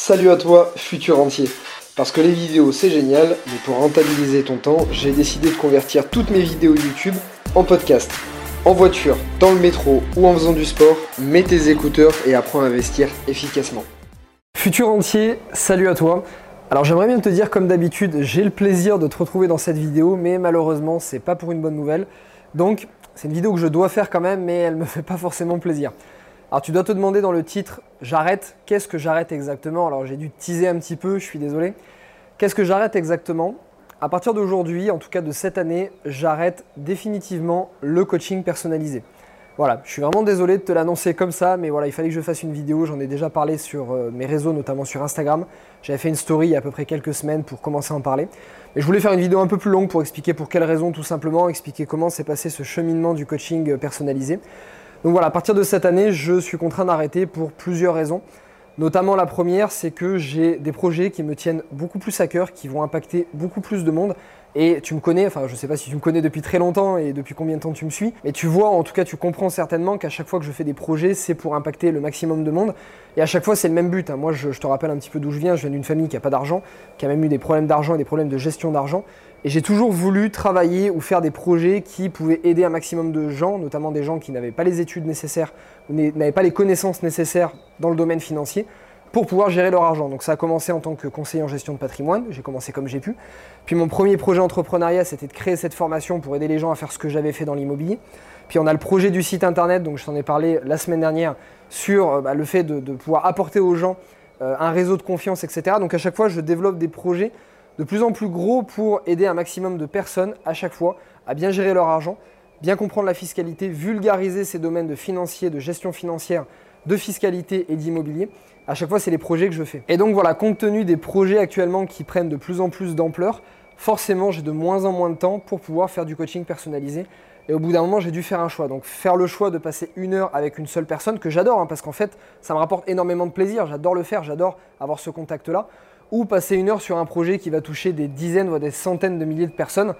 Salut à toi, futur entier. Parce que les vidéos c'est génial, mais pour rentabiliser ton temps, j'ai décidé de convertir toutes mes vidéos YouTube en podcast. En voiture, dans le métro ou en faisant du sport, mets tes écouteurs et apprends à investir efficacement. Futur entier, salut à toi. Alors j'aimerais bien te dire comme d'habitude, j'ai le plaisir de te retrouver dans cette vidéo, mais malheureusement c'est pas pour une bonne nouvelle. Donc c'est une vidéo que je dois faire quand même, mais elle me fait pas forcément plaisir. Alors tu dois te demander dans le titre j'arrête, qu'est-ce que j'arrête exactement? Alors j'ai dû teaser un petit peu, je suis désolé. Qu'est-ce que j'arrête exactement? À partir d'aujourd'hui, en tout cas de cette année, j'arrête définitivement le coaching personnalisé. Voilà, je suis vraiment désolé de te l'annoncer comme ça, mais voilà, il fallait que je fasse une vidéo. J'en ai déjà parlé sur euh, mes réseaux, notamment sur Instagram. J'avais fait une story il y a à peu près quelques semaines pour commencer à en parler. Mais je voulais faire une vidéo un peu plus longue pour expliquer pour quelles raisons, tout simplement, expliquer comment s'est passé ce cheminement du coaching personnalisé. Donc voilà, à partir de cette année, je suis contraint d'arrêter pour plusieurs raisons. Notamment la première, c'est que j'ai des projets qui me tiennent beaucoup plus à cœur, qui vont impacter beaucoup plus de monde. Et tu me connais, enfin je ne sais pas si tu me connais depuis très longtemps et depuis combien de temps tu me suis, mais tu vois, en tout cas tu comprends certainement qu'à chaque fois que je fais des projets, c'est pour impacter le maximum de monde. Et à chaque fois c'est le même but. Hein. Moi je, je, te rappelle un petit peu d'où je viens, je viens d'une famille qui n'a pas d'argent, qui a même eu des problèmes d'argent et des problèmes de gestion d'argent. Et j'ai toujours voulu travailler ou faire des projets qui pouvaient aider un maximum de gens, notamment des gens qui n'avaient pas les études nécessaires ou n'avaient pas les connaissances nécessaires dans le domaine financier pour pouvoir gérer leur argent. Donc ça a commencé en tant que conseiller en gestion de patrimoine, j'ai commencé comme j'ai pu. Puis mon premier projet entrepreneuriat, c'était de créer cette formation pour aider les gens à faire ce que j'avais fait dans l'immobilier. Puis on a le projet du site internet, donc je t'en ai parlé la semaine dernière, sur euh, bah, le fait de, pouvoir apporter aux gens euh, un réseau de confiance, etc. Donc à chaque fois, je développe des projets de plus en plus gros pour aider un maximum de personnes à chaque fois à bien gérer leur argent, bien comprendre la fiscalité, vulgariser ces domaines de financier, de gestion financière, de fiscalité et d'immobilier. À chaque fois, c'est les projets que je fais. Et donc voilà, compte tenu des projets actuellement qui prennent de plus en plus d'ampleur, forcément, j'ai de moins en moins de temps pour pouvoir faire du coaching personnalisé. Et au bout d'un moment, j'ai dû faire un choix. Donc faire le choix de passer une heure avec une seule personne, que j'adore, hein, parce qu'en fait, ça me rapporte énormément de plaisir. J'adore le faire, j'adore avoir ce contact-là ou passer une heure sur un projet qui va toucher des dizaines, voire des centaines de milliers de personnes.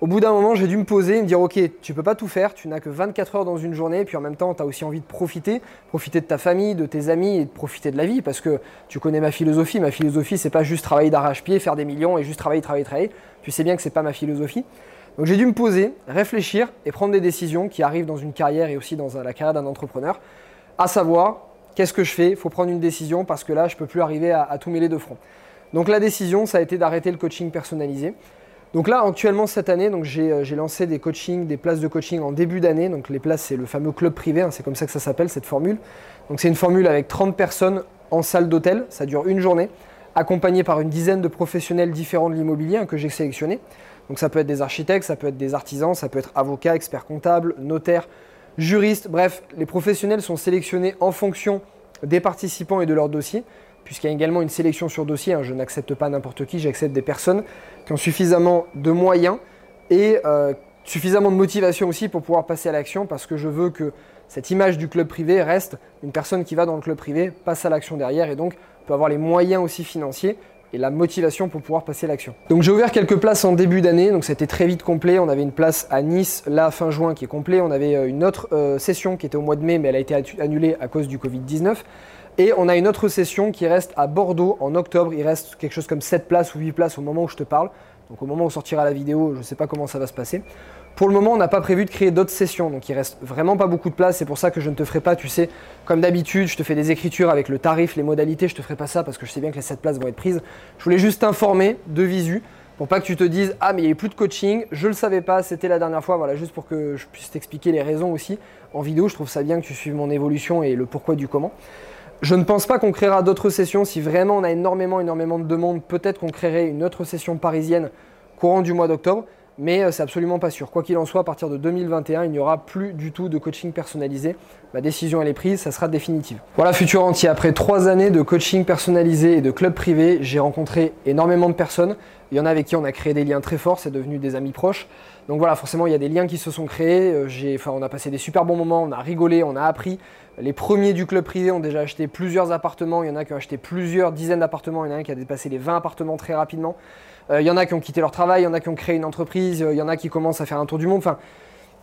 Au bout d'un moment, j'ai dû me poser et me dire Ok, tu peux pas tout faire, tu n'as que 24 heures dans une journée, puis en même temps, tu as aussi envie de profiter, profiter de ta famille, de tes amis et de profiter de la vie, parce que tu connais ma philosophie. Ma philosophie, c'est pas juste travailler d'arrache-pied, faire des millions et juste travailler, travailler, travailler. Tu sais bien que c'est pas ma philosophie. Donc j'ai dû me poser, réfléchir et prendre des décisions qui arrivent dans une carrière et aussi dans la carrière d'un entrepreneur, à savoir Qu'est-ce que je fais? Il faut prendre une décision parce que là, je ne peux plus arriver à, tout mêler de front. Donc la décision, ça a été d'arrêter le coaching personnalisé. Donc là, actuellement, cette année, euh, j'ai lancé des coachings, des places de coaching en début d'année. Donc les places, c'est le fameux club privé, hein, c'est comme ça que ça s'appelle, cette formule. Donc c'est une formule avec 30 personnes en salle d'hôtel, ça dure une journée, accompagné par une dizaine de professionnels différents de l'immobilier hein, que j'ai sélectionnés. Donc ça peut être des architectes, ça peut être des artisans, ça peut être avocats, experts comptables, notaires, juristes, bref, les professionnels sont sélectionnés en fonction des participants et de leur dossier, puisqu'il y a également une sélection sur dossier. Hein. je n'accepte pas n'importe qui, j'accepte des personnes qui ont suffisamment de moyens et euh, suffisamment de motivation aussi pour pouvoir passer à l'action, parce que je veux que cette image du club privé reste une personne qui va dans le club privé, passe à l'action derrière et donc peut avoir les moyens aussi financiers et la motivation pour pouvoir passer l'action. Donc j'ai ouvert quelques places en début d'année, donc c'était très vite complet. On avait une place à Nice là fin juin qui est complet. On avait euh, une autre euh, session qui était au mois de mai mais elle a été annulée à cause du Covid-19. Et on a une autre session qui reste à Bordeaux en octobre. Il reste quelque chose comme 7 places ou 8 places au moment où je te parle. Donc au moment où sortira la vidéo, je ne sais pas comment ça va se passer. Pour le moment, on n'a pas prévu de créer d'autres sessions, donc il reste vraiment pas beaucoup de place. C'est pour ça que je ne te ferai pas, tu sais, comme d'habitude, je te fais des écritures avec le tarif, les modalités. Je te ferai pas ça parce que je sais bien que les 7 places vont être prises. Je voulais juste t'informer de visu pour pas que tu te dises ah mais il n'y a plus de coaching, je le savais pas, c'était la dernière fois. Voilà, juste pour que je puisse t'expliquer les raisons aussi en vidéo. Je trouve ça bien que tu suives mon évolution et le pourquoi du comment. Je ne pense pas qu'on créera d'autres sessions. Si vraiment on a énormément, énormément de demandes, peut-être qu'on créerait une autre session parisienne courant du mois d'octobre mais euh, c'est absolument pas sûr. Quoi qu'il en soit, à partir de 2021, il n'y aura plus du tout de coaching personnalisé. Ma décision elle est prise, ça sera définitive. Voilà, futur entier. Après trois années de coaching personnalisé et de club privé, j'ai rencontré énormément de personnes. Il y en a avec qui on a créé des liens très forts, c'est devenu des amis proches. Donc voilà, forcément, il y a des liens qui se sont créés. Euh, enfin, on a passé des super bons moments, on a rigolé, on a appris. Les premiers du club privé ont déjà acheté plusieurs appartements. Il y en a qui ont acheté plusieurs dizaines d'appartements. Il y en a un qui a dépassé les 20 appartements très rapidement. Euh, il y en a qui ont quitté leur travail, il y en a qui ont créé une entreprise, euh, il y en a qui commencent à faire un tour du monde.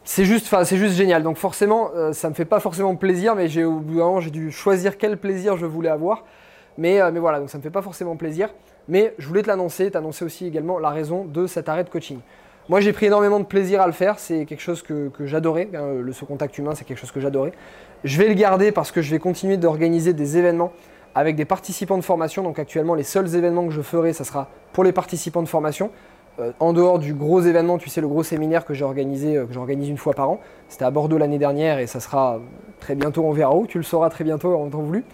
C'est juste, génial. Donc forcément, euh, ça me fait pas forcément plaisir, mais au bout d'un moment, j'ai dû choisir quel plaisir je voulais avoir. Mais, mais voilà, donc ça me fait pas forcément plaisir. Mais je voulais te l'annoncer, t'annoncer aussi également la raison de cet arrêt de coaching. Moi, j'ai pris énormément de plaisir à le faire. C'est quelque chose que, j'adorais. Hein, le ce contact humain, c'est quelque chose que j'adorais. Je vais le garder parce que je vais continuer d'organiser des événements avec des participants de formation. Donc actuellement, les seuls événements que je ferai, ça sera pour les participants de formation. Euh, en dehors du gros événement, tu sais, le gros séminaire que j'ai organisé, euh, que j'organise une fois par an. C'était à Bordeaux l'année dernière et ça sera très bientôt, on verra où. Tu le sauras très bientôt en temps voulu.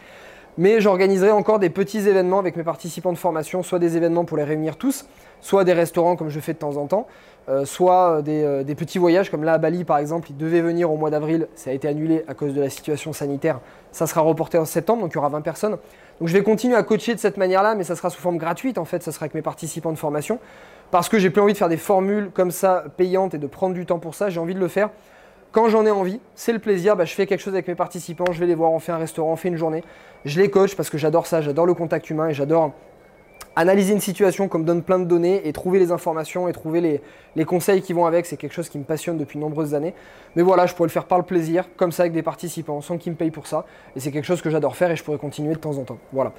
Mais j'organiserai encore des petits événements avec mes participants de formation, soit des événements pour les réunir tous, soit des restaurants comme je fais de temps en temps, euh, soit euh, euh, des, petits voyages comme là à Bali par exemple, ils devaient venir au mois d'avril, ça a été annulé à cause de la situation sanitaire, ça sera reporté en septembre, donc il y aura 20 personnes. Donc je vais continuer à coacher de cette manière-là, mais ça sera sous forme gratuite en fait, ça sera avec mes participants de formation, parce que j'ai plus envie de faire des formules comme ça payantes et de prendre du temps pour ça, j'ai envie de le faire. Quand j'en ai envie, c'est le plaisir, bah, je fais quelque chose avec mes participants, je vais les voir, on fait un restaurant, on fait une journée, je les coach parce que j'adore ça, j'adore le contact humain et j'adore analyser une situation comme donne plein de données et trouver les informations et trouver les, conseils qui vont avec, c'est quelque chose qui me passionne depuis de nombreuses années. Mais voilà, je pourrais le faire par le plaisir, comme ça avec des participants, sans qu'ils me payent pour ça. Et c'est quelque chose que j'adore faire et je pourrais continuer de temps en temps. Voilà.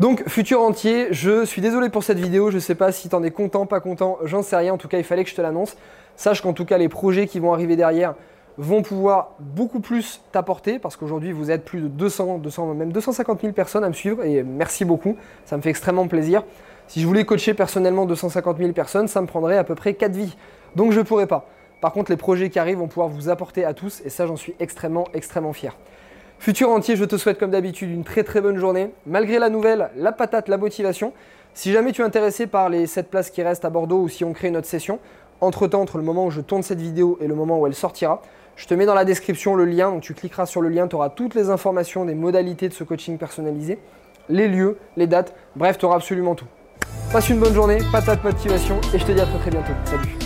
Donc, futur entier, je suis désolé pour cette vidéo, je sais pas si t'en es content, pas content, j'en sais rien, en tout cas il fallait que je te l'annonce. Sache qu'en tout cas les projets qui vont arriver derrière, vont pouvoir beaucoup plus t'apporter parce qu'aujourd'hui vous êtes plus de 200, 200, même 250 000 personnes à me suivre et merci beaucoup, ça me fait extrêmement plaisir. Si je voulais coacher personnellement 250 000 personnes, ça me prendrait à peu près 4 vies. Donc je ne pourrais pas. Par contre, les projets qui arrivent vont pouvoir vous apporter à tous et ça j'en suis extrêmement, extrêmement fier. Futur entier, je te souhaite comme d'habitude une très très bonne journée. Malgré la nouvelle, la patate, la motivation. Si jamais tu es intéressé par les 7 places qui restent à Bordeaux ou si on crée une autre session, entre-temps, entre le moment où je tourne cette vidéo et le moment où elle sortira, je te mets dans la description le lien, donc tu cliqueras sur le lien, tu auras toutes les informations des modalités de ce coaching personnalisé, les lieux, les dates, bref, tu auras absolument tout. Passe une bonne journée, patate motivation et je te dis à très très bientôt. Salut